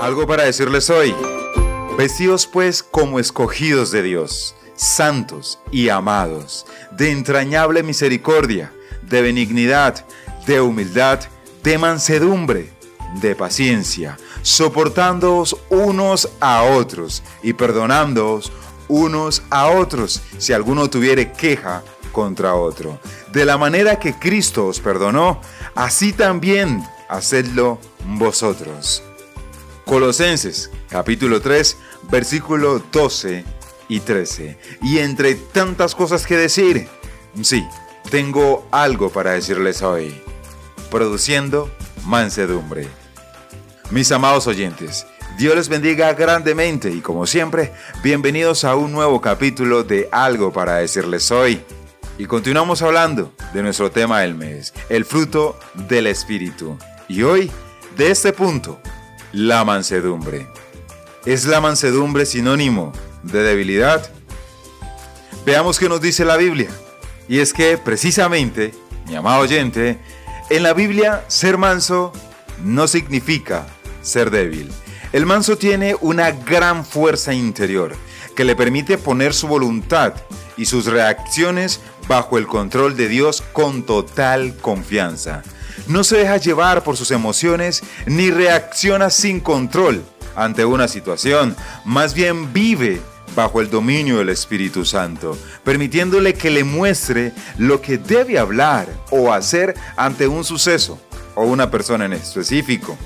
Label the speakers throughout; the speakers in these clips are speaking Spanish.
Speaker 1: Algo para decirles hoy. Vestidos pues como escogidos de Dios, santos y amados, de entrañable misericordia, de benignidad, de humildad, de mansedumbre, de paciencia, soportándoos unos a otros y perdonándoos unos a otros si alguno tuviere queja contra otro. De la manera que Cristo os perdonó, así también hacedlo vosotros. Colosenses capítulo 3 versículo 12 y 13. Y entre tantas cosas que decir, sí, tengo algo para decirles hoy. Produciendo mansedumbre. Mis amados oyentes, Dios les bendiga grandemente y como siempre, bienvenidos a un nuevo capítulo de Algo para decirles hoy. Y continuamos hablando de nuestro tema del mes, el fruto del Espíritu. Y hoy, de este punto, la mansedumbre. ¿Es la mansedumbre sinónimo de debilidad? Veamos qué nos dice la Biblia. Y es que precisamente, mi amado oyente, en la Biblia ser manso no significa ser débil. El manso tiene una gran fuerza interior que le permite poner su voluntad y sus reacciones bajo el control de Dios con total confianza no se deja llevar por sus emociones ni reacciona sin control ante una situación, más bien vive bajo el dominio del Espíritu Santo, permitiéndole que le muestre lo que debe hablar o hacer ante un suceso o una persona en específico.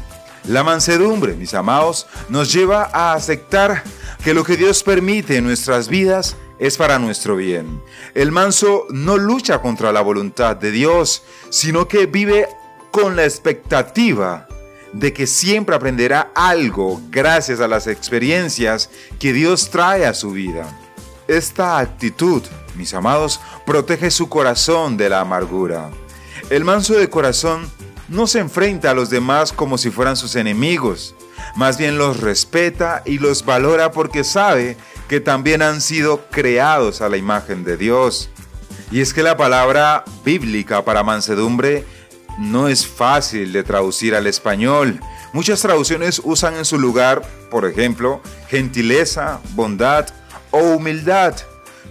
Speaker 1: La mansedumbre, mis amados, nos lleva a aceptar que lo que Dios permite en nuestras vidas es para nuestro bien. El manso no lucha contra la voluntad de Dios, sino que vive con la expectativa de que siempre aprenderá algo gracias a las experiencias que Dios trae a su vida. Esta actitud, mis amados, protege su corazón de la amargura. El manso de corazón no se enfrenta a los demás como si fueran sus enemigos, más bien los respeta y los valora porque sabe que también han sido creados a la imagen de Dios. Y es que la palabra bíblica para mansedumbre no es fácil de traducir al español. Muchas traducciones usan en su lugar, por ejemplo, gentileza, bondad o humildad.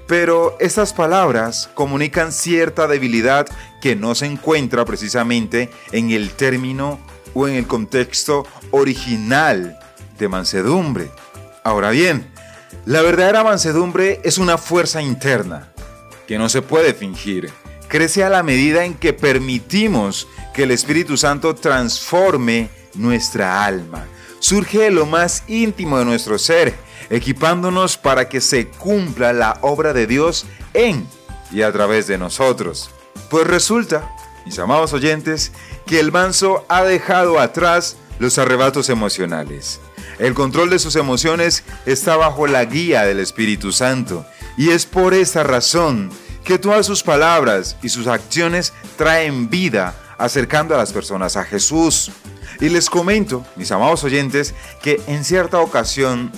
Speaker 1: Pero estas palabras comunican cierta debilidad que no se encuentra precisamente en el término o en el contexto original de mansedumbre. Ahora bien, la verdadera mansedumbre es una fuerza interna que no se puede fingir crece a la medida en que permitimos que el Espíritu Santo transforme nuestra alma. Surge lo más íntimo de nuestro ser, equipándonos para que se cumpla la obra de Dios en y a través de nosotros. Pues resulta, mis amados oyentes, que el manso ha dejado atrás los arrebatos emocionales. El control de sus emociones está bajo la guía del Espíritu Santo y es por esa razón que todas sus palabras y sus acciones traen vida acercando a las personas a Jesús. Y les comento, mis amados oyentes, que en cierta ocasión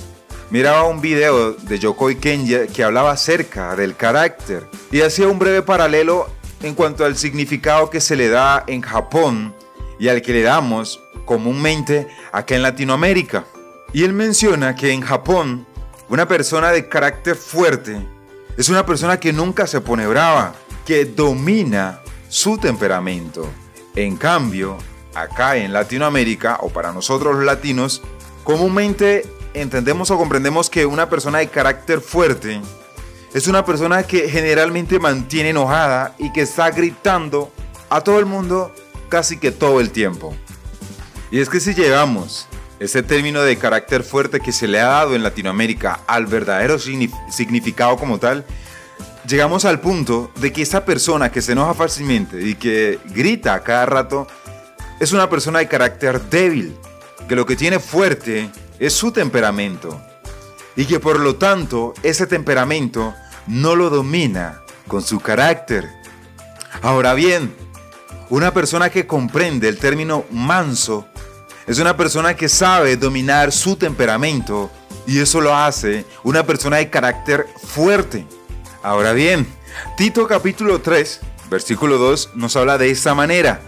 Speaker 1: miraba un video de Yokoi Kenji que hablaba acerca del carácter y hacía un breve paralelo en cuanto al significado que se le da en Japón y al que le damos comúnmente acá en Latinoamérica. Y él menciona que en Japón una persona de carácter fuerte es una persona que nunca se pone brava, que domina su temperamento. En cambio, acá en Latinoamérica, o para nosotros los latinos, comúnmente entendemos o comprendemos que una persona de carácter fuerte es una persona que generalmente mantiene enojada y que está gritando a todo el mundo casi que todo el tiempo. Y es que si llegamos ese término de carácter fuerte que se le ha dado en Latinoamérica al verdadero significado como tal, llegamos al punto de que esa persona que se enoja fácilmente y que grita a cada rato es una persona de carácter débil, que lo que tiene fuerte es su temperamento y que por lo tanto ese temperamento no lo domina con su carácter. Ahora bien, una persona que comprende el término manso es una persona que sabe dominar su temperamento y eso lo hace una persona de carácter fuerte. Ahora bien, Tito capítulo 3, versículo 2 nos habla de esta manera.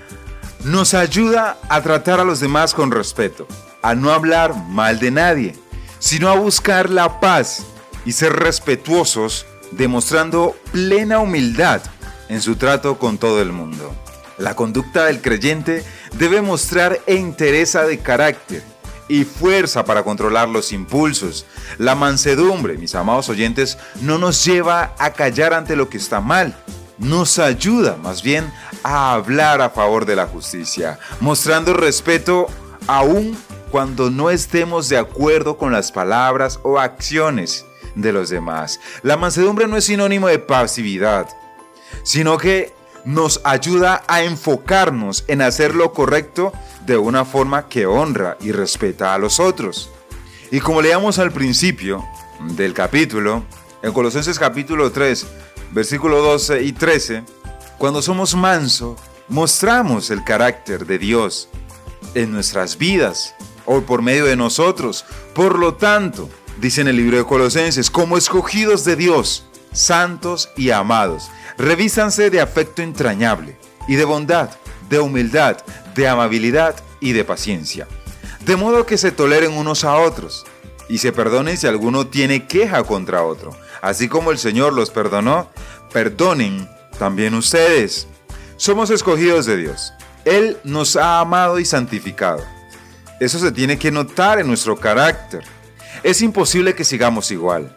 Speaker 1: Nos ayuda a tratar a los demás con respeto, a no hablar mal de nadie, sino a buscar la paz y ser respetuosos, demostrando plena humildad en su trato con todo el mundo. La conducta del creyente debe mostrar entereza de carácter y fuerza para controlar los impulsos. La mansedumbre, mis amados oyentes, no nos lleva a callar ante lo que está mal. Nos ayuda más bien a hablar a favor de la justicia, mostrando respeto aún cuando no estemos de acuerdo con las palabras o acciones de los demás. La mansedumbre no es sinónimo de pasividad, sino que nos ayuda a enfocarnos en hacer lo correcto de una forma que honra y respeta a los otros. Y como leíamos al principio del capítulo, en Colosenses capítulo 3, versículo 12 y 13, cuando somos manso, mostramos el carácter de Dios en nuestras vidas o por medio de nosotros. Por lo tanto, dice en el libro de Colosenses, como escogidos de Dios, santos y amados, revísanse de afecto entrañable y de bondad, de humildad, de amabilidad y de paciencia, de modo que se toleren unos a otros y se perdonen si alguno tiene queja contra otro. Así como el Señor los perdonó, perdonen también ustedes. Somos escogidos de Dios. Él nos ha amado y santificado. Eso se tiene que notar en nuestro carácter. Es imposible que sigamos igual.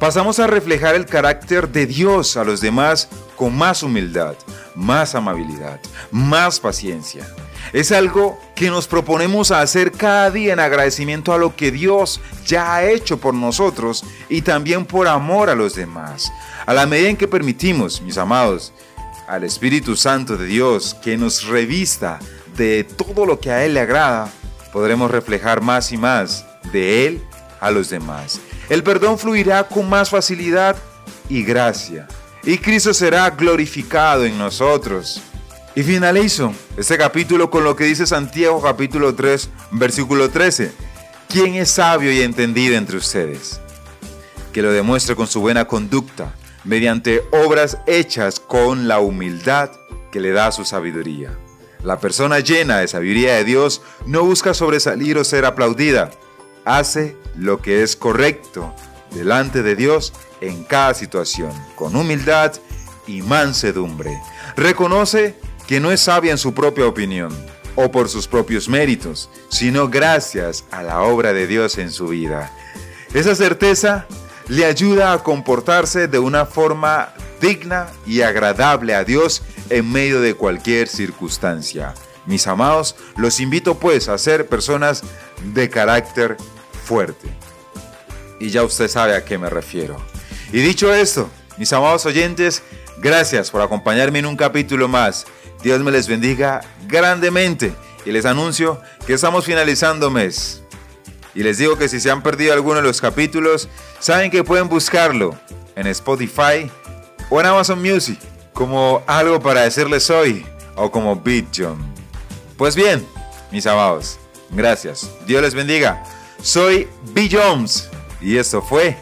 Speaker 1: Pasamos a reflejar el carácter de Dios a los demás con más humildad, más amabilidad, más paciencia. Es algo que nos proponemos hacer cada día en agradecimiento a lo que Dios ya ha hecho por nosotros y también por amor a los demás. A la medida en que permitimos, mis amados, al Espíritu Santo de Dios que nos revista de todo lo que a Él le agrada, podremos reflejar más y más de Él a los demás. El perdón fluirá con más facilidad y gracia. Y Cristo será glorificado en nosotros. Y finalizo este capítulo con lo que dice Santiago capítulo 3, versículo 13. ¿Quién es sabio y entendido entre ustedes? Que lo demuestre con su buena conducta, mediante obras hechas con la humildad que le da su sabiduría. La persona llena de sabiduría de Dios no busca sobresalir o ser aplaudida. Hace lo que es correcto delante de Dios en cada situación, con humildad y mansedumbre. Reconoce que no es sabia en su propia opinión o por sus propios méritos, sino gracias a la obra de Dios en su vida. Esa certeza le ayuda a comportarse de una forma digna y agradable a Dios en medio de cualquier circunstancia. Mis amados, los invito pues a ser personas de carácter fuerte. Y ya usted sabe a qué me refiero. Y dicho esto, mis amados oyentes, gracias por acompañarme en un capítulo más. Dios me les bendiga grandemente y les anuncio que estamos finalizando mes. Y les digo que si se han perdido alguno de los capítulos, saben que pueden buscarlo en Spotify o en Amazon Music como algo para decirles hoy o como Beat John. Pues bien, mis amados, gracias. Dios les bendiga. Soy B. Jones y esto fue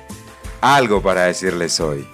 Speaker 1: algo para decirles hoy.